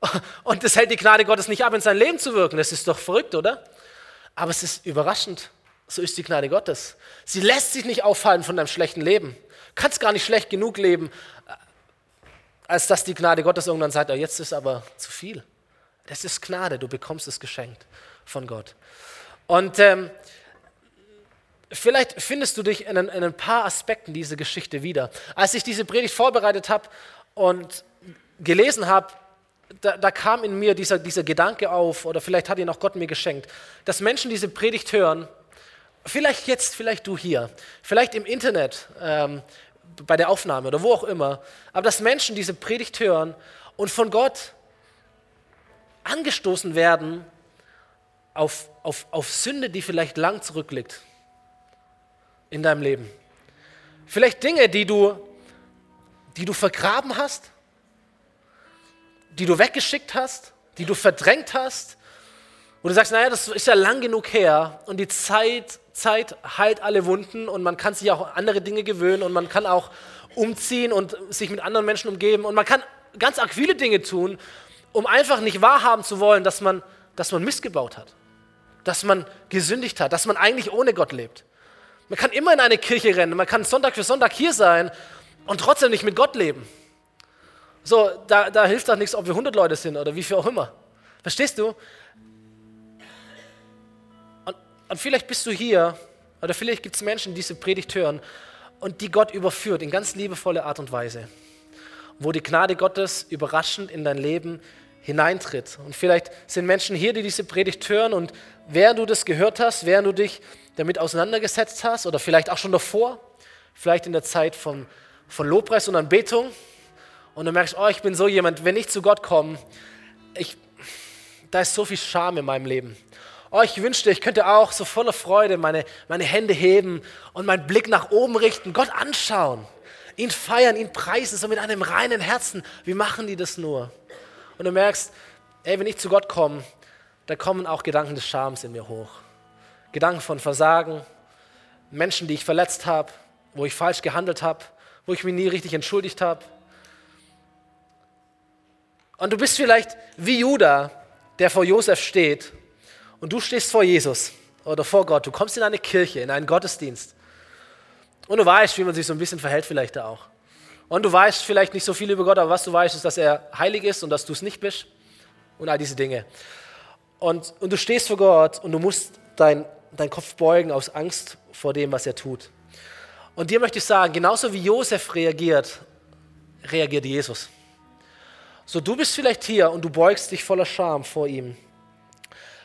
[laughs] Und das hält die Gnade Gottes nicht ab, in sein Leben zu wirken. Das ist doch verrückt, oder? Aber es ist überraschend. So ist die Gnade Gottes. Sie lässt sich nicht aufhalten von deinem schlechten Leben. Du kannst gar nicht schlecht genug leben, als dass die Gnade Gottes irgendwann sagt, oh, jetzt ist aber zu viel. Das ist Gnade, du bekommst es geschenkt von Gott. Und ähm, vielleicht findest du dich in ein, in ein paar Aspekten dieser Geschichte wieder. Als ich diese Predigt vorbereitet habe und gelesen habe, da, da, kam in mir dieser, dieser Gedanke auf, oder vielleicht hat ihn auch Gott mir geschenkt, dass Menschen diese Predigt hören, vielleicht jetzt, vielleicht du hier, vielleicht im Internet, ähm, bei der Aufnahme oder wo auch immer, aber dass Menschen diese Predigt hören und von Gott angestoßen werden auf, auf, auf Sünde, die vielleicht lang zurückliegt in deinem Leben. Vielleicht Dinge, die du, die du vergraben hast, die du weggeschickt hast, die du verdrängt hast, wo du sagst, naja, das ist ja lang genug her und die Zeit, Zeit heilt alle Wunden und man kann sich auch an andere Dinge gewöhnen und man kann auch umziehen und sich mit anderen Menschen umgeben und man kann ganz arg viele Dinge tun, um einfach nicht wahrhaben zu wollen, dass man, dass man missgebaut hat, dass man gesündigt hat, dass man eigentlich ohne Gott lebt. Man kann immer in eine Kirche rennen, man kann Sonntag für Sonntag hier sein und trotzdem nicht mit Gott leben. So, da, da hilft doch nichts, ob wir 100 Leute sind oder wie viel auch immer. Verstehst du? Und, vielleicht bist du hier oder vielleicht gibt es Menschen, die diese Predigt hören und die Gott überführt in ganz liebevolle Art und Weise, wo die Gnade Gottes überraschend in dein Leben hineintritt. Und vielleicht sind Menschen hier, die diese Predigt hören und während du das gehört hast, während du dich damit auseinandergesetzt hast oder vielleicht auch schon davor, vielleicht in der Zeit von, von Lobpreis und Anbetung und du merkst, oh, ich bin so jemand, wenn ich zu Gott komme, ich, da ist so viel Scham in meinem Leben. Oh, ich wünschte, ich könnte auch so voller Freude meine, meine Hände heben und meinen Blick nach oben richten, Gott anschauen, ihn feiern, ihn preisen, so mit einem reinen Herzen. Wie machen die das nur? Und du merkst, ey, wenn ich zu Gott komme, da kommen auch Gedanken des Schams in mir hoch. Gedanken von Versagen, Menschen, die ich verletzt habe, wo ich falsch gehandelt habe, wo ich mich nie richtig entschuldigt habe. Und du bist vielleicht wie Judah, der vor Josef steht und du stehst vor Jesus oder vor Gott. Du kommst in eine Kirche, in einen Gottesdienst und du weißt, wie man sich so ein bisschen verhält vielleicht da auch. Und du weißt vielleicht nicht so viel über Gott, aber was du weißt, ist, dass er heilig ist und dass du es nicht bist und all diese Dinge. Und, und du stehst vor Gott und du musst deinen dein Kopf beugen aus Angst vor dem, was er tut. Und dir möchte ich sagen, genauso wie Josef reagiert, reagiert Jesus. So, du bist vielleicht hier und du beugst dich voller Scham vor ihm,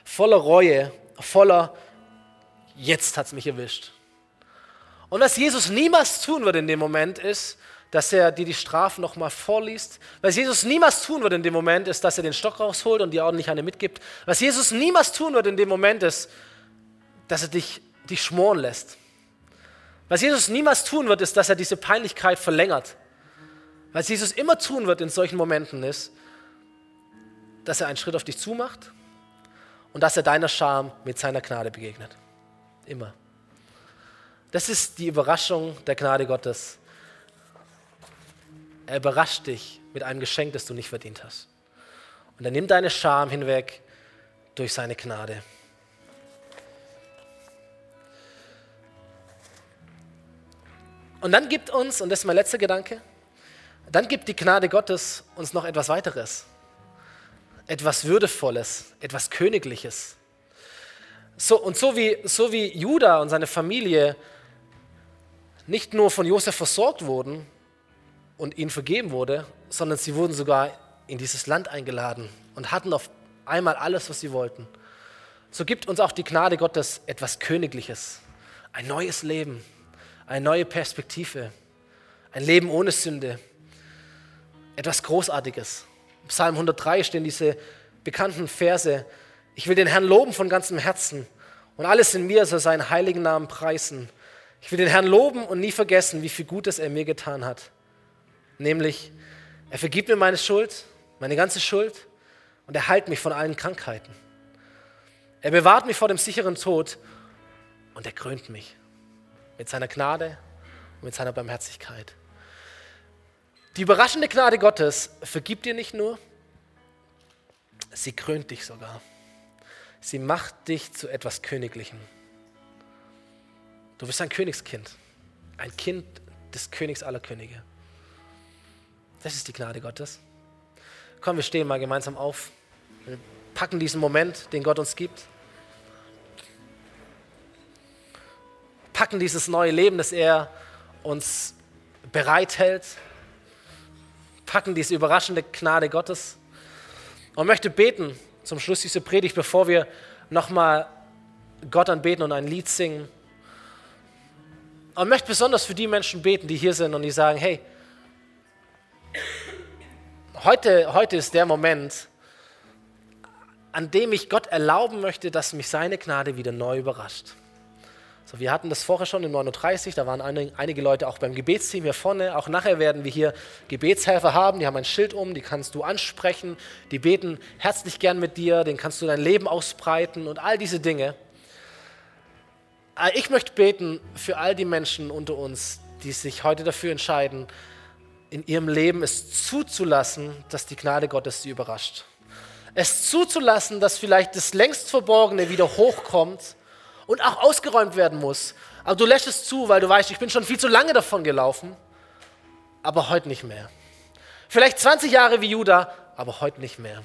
voller Reue, voller, jetzt hat es mich erwischt. Und was Jesus niemals tun wird in dem Moment ist, dass er dir die Strafen nochmal vorliest. Was Jesus niemals tun wird in dem Moment ist, dass er den Stock rausholt und dir ordentlich eine mitgibt. Was Jesus niemals tun wird in dem Moment ist, dass er dich, dich schmoren lässt. Was Jesus niemals tun wird, ist, dass er diese Peinlichkeit verlängert. Was Jesus immer tun wird in solchen Momenten ist, dass er einen Schritt auf dich zumacht und dass er deiner Scham mit seiner Gnade begegnet. Immer. Das ist die Überraschung der Gnade Gottes. Er überrascht dich mit einem Geschenk, das du nicht verdient hast. Und er nimmt deine Scham hinweg durch seine Gnade. Und dann gibt uns, und das ist mein letzter Gedanke, dann gibt die Gnade Gottes uns noch etwas weiteres. Etwas Würdevolles, etwas Königliches. So, und so wie, so wie Judah und seine Familie nicht nur von Josef versorgt wurden und ihnen vergeben wurde, sondern sie wurden sogar in dieses Land eingeladen und hatten auf einmal alles, was sie wollten. So gibt uns auch die Gnade Gottes etwas Königliches, ein neues Leben, eine neue Perspektive, ein Leben ohne Sünde, etwas Großartiges. Psalm 103 stehen diese bekannten Verse. Ich will den Herrn loben von ganzem Herzen und alles in mir soll seinen heiligen Namen preisen. Ich will den Herrn loben und nie vergessen, wie viel Gutes er mir getan hat. Nämlich, er vergibt mir meine Schuld, meine ganze Schuld und er heilt mich von allen Krankheiten. Er bewahrt mich vor dem sicheren Tod und er krönt mich mit seiner Gnade und mit seiner Barmherzigkeit. Die überraschende Gnade Gottes vergibt dir nicht nur, sie krönt dich sogar. Sie macht dich zu etwas Königlichem. Du bist ein Königskind, ein Kind des Königs aller Könige. Das ist die Gnade Gottes. Komm, wir stehen mal gemeinsam auf. Wir packen diesen Moment, den Gott uns gibt. Packen dieses neue Leben, das er uns bereithält. Packen diese überraschende Gnade Gottes. Und möchte beten zum Schluss dieser Predigt, bevor wir nochmal Gott anbeten und ein Lied singen. Und möchte besonders für die Menschen beten, die hier sind und die sagen, hey, heute, heute ist der Moment, an dem ich Gott erlauben möchte, dass mich seine Gnade wieder neu überrascht. So, wir hatten das vorher schon im 39, da waren einige Leute auch beim Gebetsteam hier vorne. Auch nachher werden wir hier Gebetshelfer haben, die haben ein Schild um, die kannst du ansprechen, die beten herzlich gern mit dir, den kannst du dein Leben ausbreiten und all diese Dinge. Äh, ich möchte beten für all die Menschen unter uns, die sich heute dafür entscheiden, in ihrem Leben es zuzulassen, dass die Gnade Gottes sie überrascht. Es zuzulassen, dass vielleicht das längst Verborgene wieder hochkommt und auch ausgeräumt werden muss. Aber du lässt zu, weil du weißt, ich bin schon viel zu lange davon gelaufen. aber heute nicht mehr. Vielleicht 20 Jahre wie Judah, aber heute nicht mehr.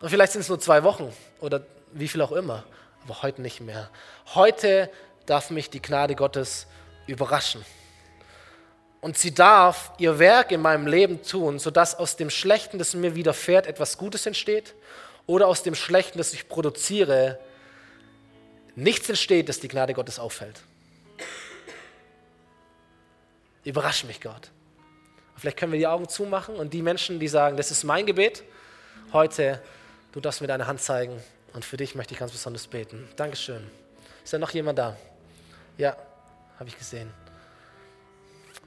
Und vielleicht sind es nur zwei Wochen oder wie viel auch immer, aber heute nicht mehr. Heute darf mich die Gnade Gottes überraschen. Und sie darf ihr Werk in meinem Leben tun, sodass aus dem Schlechten, das mir widerfährt, etwas Gutes entsteht oder aus dem Schlechten, das ich produziere, nichts entsteht, das die Gnade Gottes auffällt. Überrasch mich, Gott. Vielleicht können wir die Augen zumachen und die Menschen, die sagen, das ist mein Gebet, heute, du darfst mir deine Hand zeigen und für dich möchte ich ganz besonders beten. Dankeschön. Ist da noch jemand da? Ja, habe ich gesehen.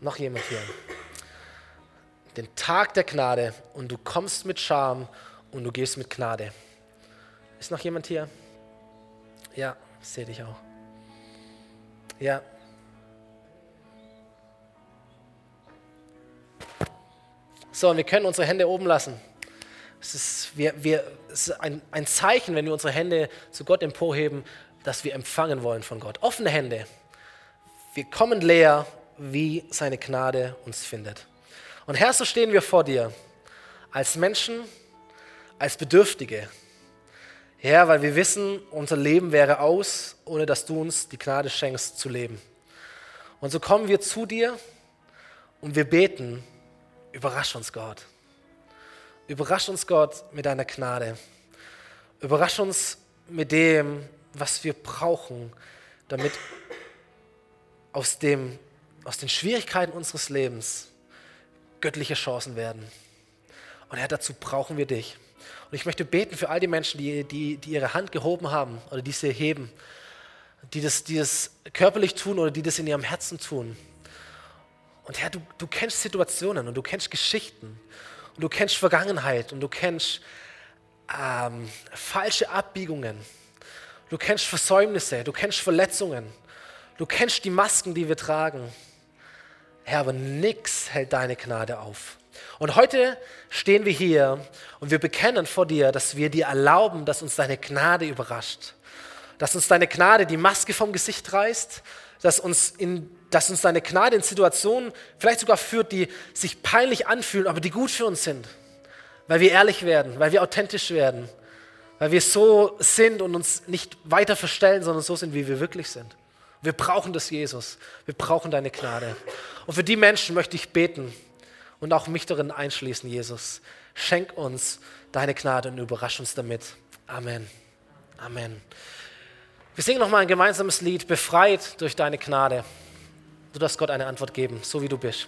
Noch jemand hier. Den Tag der Gnade und du kommst mit Scham und du gehst mit Gnade. Ist noch jemand hier? Ja, sehe dich auch. Ja. So, und wir können unsere Hände oben lassen. Es ist, wir, wir, es ist ein, ein Zeichen, wenn wir unsere Hände zu Gott emporheben, dass wir empfangen wollen von Gott. Offene Hände. Wir kommen leer, wie seine Gnade uns findet. Und Herr, so stehen wir vor dir als Menschen, als Bedürftige. Herr, weil wir wissen, unser Leben wäre aus, ohne dass du uns die Gnade schenkst zu leben. Und so kommen wir zu dir und wir beten, überrasch uns Gott. Überrasch uns Gott mit deiner Gnade. Überrasch uns mit dem, was wir brauchen, damit aus, dem, aus den Schwierigkeiten unseres Lebens göttliche Chancen werden. Und Herr, dazu brauchen wir dich. Und ich möchte beten für all die Menschen, die, die, die ihre Hand gehoben haben oder die sie heben, die das, die das körperlich tun oder die das in ihrem Herzen tun. Und Herr, du, du kennst Situationen und du kennst Geschichten und du kennst Vergangenheit und du kennst ähm, falsche Abbiegungen. Du kennst Versäumnisse, du kennst Verletzungen, du kennst die Masken, die wir tragen. Herr, aber nichts hält deine Gnade auf. Und heute stehen wir hier und wir bekennen vor dir, dass wir dir erlauben, dass uns deine Gnade überrascht. Dass uns deine Gnade die Maske vom Gesicht reißt, dass uns, in, dass uns deine Gnade in Situationen vielleicht sogar führt, die sich peinlich anfühlen, aber die gut für uns sind. Weil wir ehrlich werden, weil wir authentisch werden, weil wir so sind und uns nicht weiter verstellen, sondern so sind, wie wir wirklich sind. Wir brauchen das, Jesus. Wir brauchen deine Gnade. Und für die Menschen möchte ich beten, und auch mich darin einschließen, Jesus. Schenk uns deine Gnade und überrasch uns damit. Amen. Amen. Wir singen nochmal ein gemeinsames Lied, befreit durch deine Gnade. Du darfst Gott eine Antwort geben, so wie du bist.